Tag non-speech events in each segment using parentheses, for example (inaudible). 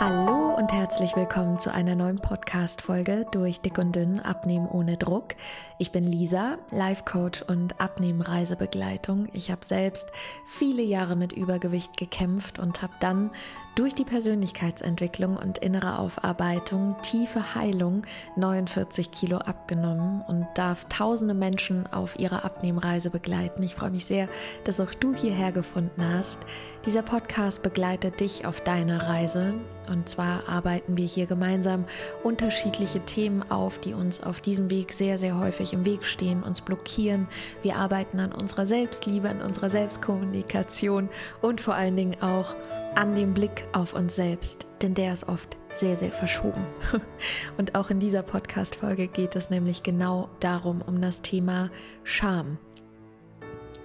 Hallo und herzlich willkommen zu einer neuen Podcast-Folge durch Dick und Dünn Abnehmen ohne Druck. Ich bin Lisa, Life Coach und Abnehmen-Reisebegleitung. Ich habe selbst viele Jahre mit Übergewicht gekämpft und habe dann durch die Persönlichkeitsentwicklung und innere Aufarbeitung, tiefe Heilung 49 Kilo abgenommen und darf tausende Menschen auf ihrer Abnehmreise begleiten. Ich freue mich sehr, dass auch du hierher gefunden hast. Dieser Podcast begleitet dich auf deiner Reise und zwar arbeiten wir hier gemeinsam unterschiedliche Themen auf, die uns auf diesem Weg sehr, sehr häufig im Weg stehen, uns blockieren. Wir arbeiten an unserer Selbstliebe, an unserer Selbstkommunikation und vor allen Dingen auch an dem Blick auf uns selbst, denn der ist oft sehr, sehr verschoben. (laughs) Und auch in dieser Podcast-Folge geht es nämlich genau darum, um das Thema Scham.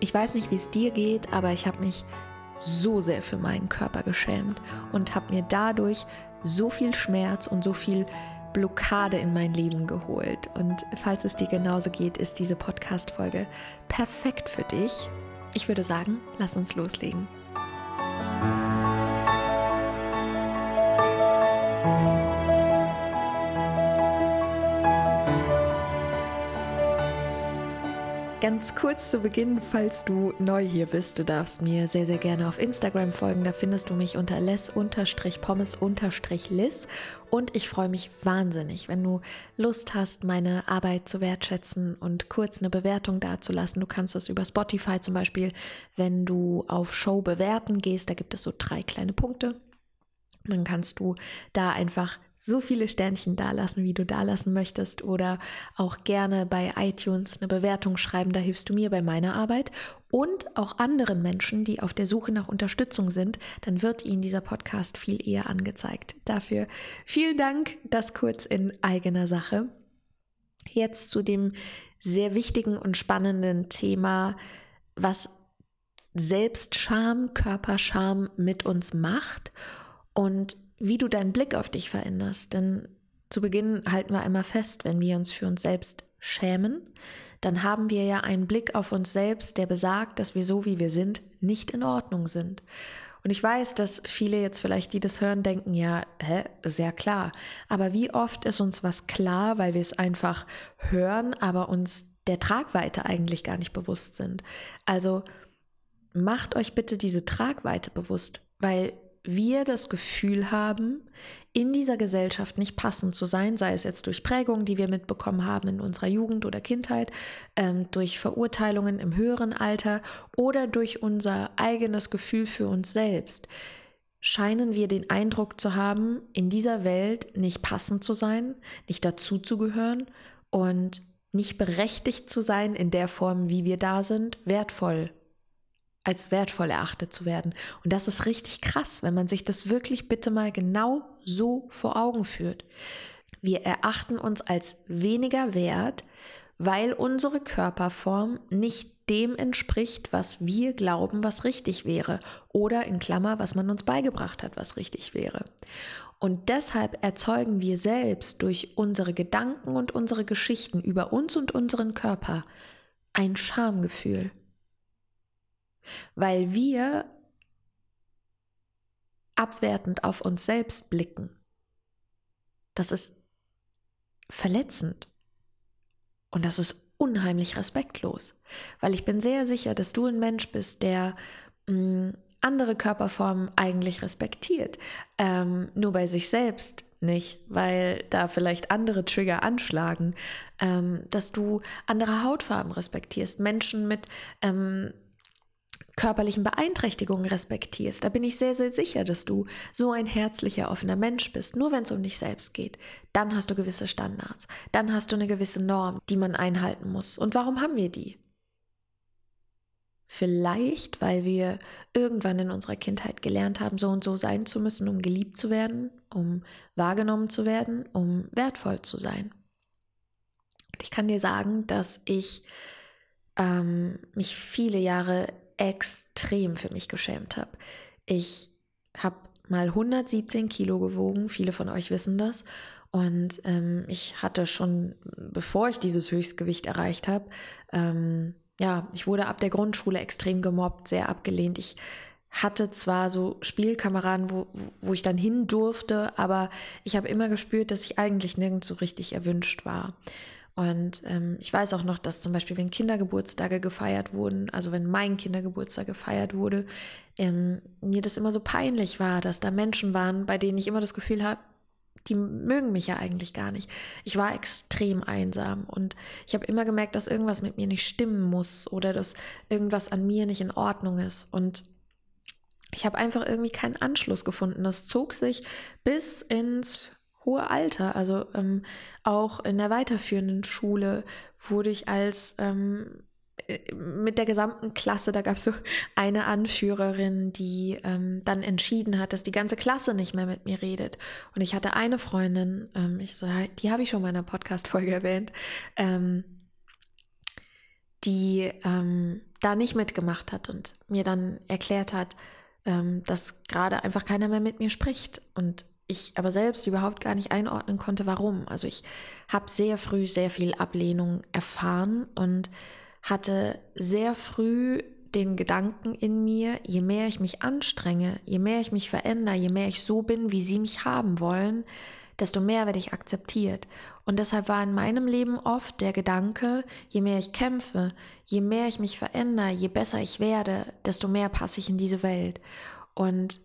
Ich weiß nicht, wie es dir geht, aber ich habe mich so sehr für meinen Körper geschämt und habe mir dadurch so viel Schmerz und so viel Blockade in mein Leben geholt. Und falls es dir genauso geht, ist diese Podcast-Folge perfekt für dich. Ich würde sagen, lass uns loslegen. Ganz kurz zu Beginn, falls du neu hier bist, du darfst mir sehr, sehr gerne auf Instagram folgen. Da findest du mich unter les-pommes-liss. Und ich freue mich wahnsinnig, wenn du Lust hast, meine Arbeit zu wertschätzen und kurz eine Bewertung dazulassen. Du kannst das über Spotify zum Beispiel, wenn du auf Show bewerten gehst, da gibt es so drei kleine Punkte. Dann kannst du da einfach so viele Sternchen dalassen, wie du dalassen möchtest oder auch gerne bei iTunes eine Bewertung schreiben, da hilfst du mir bei meiner Arbeit und auch anderen Menschen, die auf der Suche nach Unterstützung sind, dann wird ihnen dieser Podcast viel eher angezeigt. Dafür vielen Dank, das kurz in eigener Sache. Jetzt zu dem sehr wichtigen und spannenden Thema, was Selbstscham, Körperscham mit uns macht und wie du deinen Blick auf dich veränderst. Denn zu Beginn halten wir einmal fest, wenn wir uns für uns selbst schämen, dann haben wir ja einen Blick auf uns selbst, der besagt, dass wir so wie wir sind, nicht in Ordnung sind. Und ich weiß, dass viele jetzt vielleicht, die das hören, denken, ja, hä, sehr klar. Aber wie oft ist uns was klar, weil wir es einfach hören, aber uns der Tragweite eigentlich gar nicht bewusst sind. Also macht euch bitte diese Tragweite bewusst, weil wir das Gefühl haben, in dieser Gesellschaft nicht passend zu sein, sei es jetzt durch Prägungen, die wir mitbekommen haben in unserer Jugend oder Kindheit, ähm, durch Verurteilungen im höheren Alter oder durch unser eigenes Gefühl für uns selbst, scheinen wir den Eindruck zu haben, in dieser Welt nicht passend zu sein, nicht dazuzugehören und nicht berechtigt zu sein in der Form, wie wir da sind, wertvoll als wertvoll erachtet zu werden. Und das ist richtig krass, wenn man sich das wirklich bitte mal genau so vor Augen führt. Wir erachten uns als weniger wert, weil unsere Körperform nicht dem entspricht, was wir glauben, was richtig wäre. Oder in Klammer, was man uns beigebracht hat, was richtig wäre. Und deshalb erzeugen wir selbst durch unsere Gedanken und unsere Geschichten über uns und unseren Körper ein Schamgefühl weil wir abwertend auf uns selbst blicken. Das ist verletzend und das ist unheimlich respektlos, weil ich bin sehr sicher, dass du ein Mensch bist, der mh, mm, andere Körperformen eigentlich respektiert, ähm, nur bei sich selbst nicht, weil da vielleicht andere Trigger anschlagen, ähm, dass du andere Hautfarben respektierst, Menschen mit ähm, körperlichen Beeinträchtigungen respektierst, da bin ich sehr, sehr sicher, dass du so ein herzlicher, offener Mensch bist. Nur wenn es um dich selbst geht, dann hast du gewisse Standards, dann hast du eine gewisse Norm, die man einhalten muss. Und warum haben wir die? Vielleicht, weil wir irgendwann in unserer Kindheit gelernt haben, so und so sein zu müssen, um geliebt zu werden, um wahrgenommen zu werden, um wertvoll zu sein. Und ich kann dir sagen, dass ich ähm, mich viele Jahre extrem für mich geschämt habe. Ich habe mal 117 Kilo gewogen, viele von euch wissen das. Und ähm, ich hatte schon, bevor ich dieses Höchstgewicht erreicht habe, ähm, ja, ich wurde ab der Grundschule extrem gemobbt, sehr abgelehnt. Ich hatte zwar so Spielkameraden, wo, wo ich dann hin durfte, aber ich habe immer gespürt, dass ich eigentlich nirgends so richtig erwünscht war. Und ähm, ich weiß auch noch, dass zum Beispiel, wenn Kindergeburtstage gefeiert wurden, also wenn mein Kindergeburtstag gefeiert wurde, ähm, mir das immer so peinlich war, dass da Menschen waren, bei denen ich immer das Gefühl habe, die mögen mich ja eigentlich gar nicht. Ich war extrem einsam und ich habe immer gemerkt, dass irgendwas mit mir nicht stimmen muss oder dass irgendwas an mir nicht in Ordnung ist. Und ich habe einfach irgendwie keinen Anschluss gefunden. Das zog sich bis ins hohe Alter. Also ähm, auch in der weiterführenden Schule wurde ich als ähm, äh, mit der gesamten Klasse, da gab es so (laughs) eine Anführerin, die ähm, dann entschieden hat, dass die ganze Klasse nicht mehr mit mir redet. Und ich hatte eine Freundin, ähm, ich die habe ich schon mal in einer Podcast-Folge erwähnt, ähm, die ähm, da nicht mitgemacht hat und mir dann erklärt hat, ähm, dass gerade einfach keiner mehr mit mir spricht. Und ich aber selbst überhaupt gar nicht einordnen konnte, warum. Also ich habe sehr früh sehr viel Ablehnung erfahren und hatte sehr früh den Gedanken in mir, je mehr ich mich anstrenge, je mehr ich mich verändere, je mehr ich so bin, wie sie mich haben wollen, desto mehr werde ich akzeptiert. Und deshalb war in meinem Leben oft der Gedanke, je mehr ich kämpfe, je mehr ich mich verändere, je besser ich werde, desto mehr passe ich in diese Welt. Und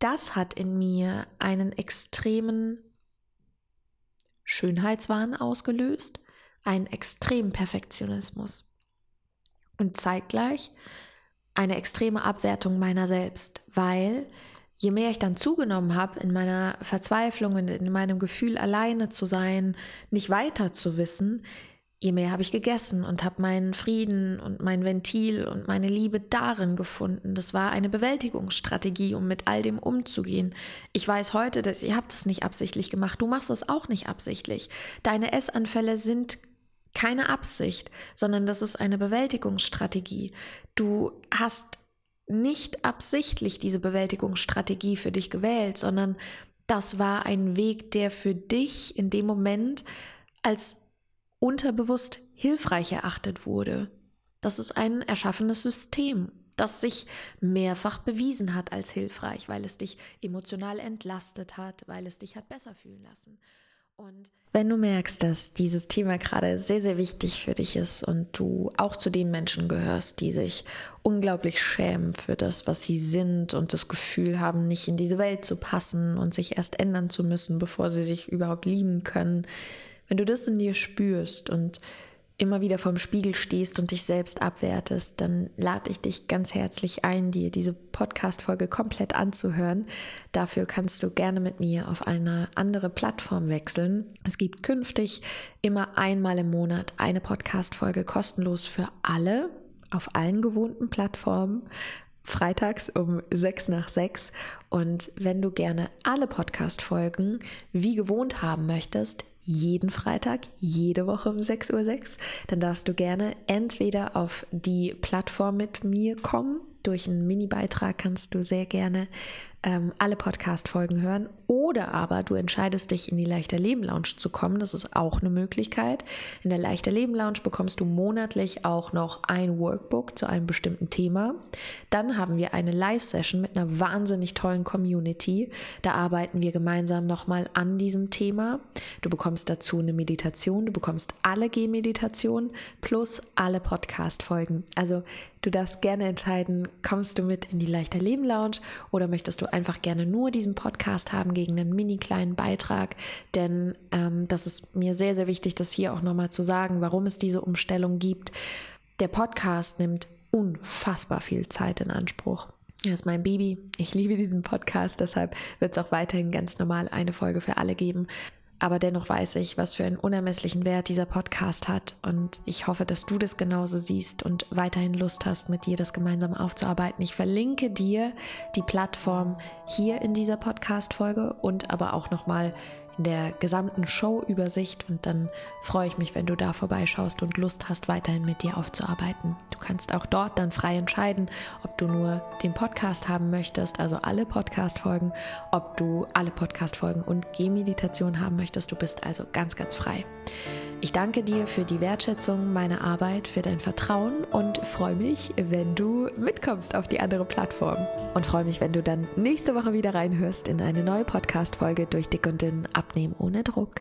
das hat in mir einen extremen Schönheitswahn ausgelöst, einen extremen Perfektionismus und zeitgleich eine extreme Abwertung meiner selbst, weil je mehr ich dann zugenommen habe in meiner Verzweiflung und in meinem Gefühl alleine zu sein, nicht weiter zu wissen, je mehr habe ich gegessen und habe meinen Frieden und mein Ventil und meine Liebe darin gefunden. Das war eine Bewältigungsstrategie, um mit all dem umzugehen. Ich weiß heute, dass ihr habt es nicht absichtlich gemacht. Du machst es auch nicht absichtlich. Deine Essanfälle sind keine Absicht, sondern das ist eine Bewältigungsstrategie. Du hast nicht absichtlich diese Bewältigungsstrategie für dich gewählt, sondern das war ein Weg, der für dich in dem Moment als unterbewusst hilfreich erachtet wurde. Das ist ein erschaffenes System, das sich mehrfach bewiesen hat als hilfreich, weil es dich emotional entlastet hat, weil es dich hat besser fühlen lassen. Und wenn du merkst, dass dieses Thema gerade sehr, sehr wichtig für dich ist und du auch zu den Menschen gehörst, die sich unglaublich schämen für das, was sie sind und das Gefühl haben, nicht in diese Welt zu passen und sich erst ändern zu müssen, bevor sie sich überhaupt lieben können, wenn du das in dir spürst und immer wieder vorm Spiegel stehst und dich selbst abwertest, dann lade ich dich ganz herzlich ein, dir diese Podcast-Folge komplett anzuhören. Dafür kannst du gerne mit mir auf eine andere Plattform wechseln. Es gibt künftig immer einmal im Monat eine Podcast-Folge kostenlos für alle auf allen gewohnten Plattformen freitags um sechs nach sechs. Und wenn du gerne alle Podcast-Folgen wie gewohnt haben möchtest, jeden Freitag, jede Woche um 6.06 Uhr, dann darfst du gerne entweder auf die Plattform mit mir kommen. Durch einen Mini-Beitrag kannst du sehr gerne ähm, alle Podcast-Folgen hören. Oder aber du entscheidest dich, in die Leichter Leben Lounge zu kommen. Das ist auch eine Möglichkeit. In der Leichter Leben Lounge bekommst du monatlich auch noch ein Workbook zu einem bestimmten Thema. Dann haben wir eine Live-Session mit einer wahnsinnig tollen Community. Da arbeiten wir gemeinsam nochmal an diesem Thema. Du bekommst dazu eine Meditation. Du bekommst alle G-Meditationen plus alle Podcast-Folgen. Also du darfst gerne entscheiden, kommst du mit in die Leichter Leben Lounge oder möchtest du einfach gerne nur diesen Podcast haben gegen einen mini kleinen Beitrag, denn ähm, das ist mir sehr, sehr wichtig, das hier auch nochmal zu sagen, warum es diese Umstellung gibt. Der Podcast nimmt unfassbar viel Zeit in Anspruch. Er ist mein Baby. Ich liebe diesen Podcast, deshalb wird es auch weiterhin ganz normal eine Folge für alle geben. Aber dennoch weiß ich, was für einen unermesslichen Wert dieser Podcast hat. Und ich hoffe, dass du das genauso siehst und weiterhin Lust hast, mit dir das gemeinsam aufzuarbeiten. Ich verlinke dir die Plattform hier in dieser Podcast-Folge und aber auch nochmal in der gesamten Show-Übersicht und dann freue ich mich, wenn du da vorbeischaust und Lust hast, weiterhin mit dir aufzuarbeiten. Du kannst auch dort dann frei entscheiden, ob du nur den Podcast haben möchtest, also alle Podcast-Folgen, ob du alle Podcast-Folgen und Gehmeditation haben möchtest. Du bist also ganz, ganz frei. Ich danke dir für die Wertschätzung meiner Arbeit, für dein Vertrauen und freue mich, wenn du mitkommst auf die andere Plattform. Und freue mich, wenn du dann nächste Woche wieder reinhörst in eine neue Podcast-Folge durch Dick und Dünn Abnehmen ohne Druck.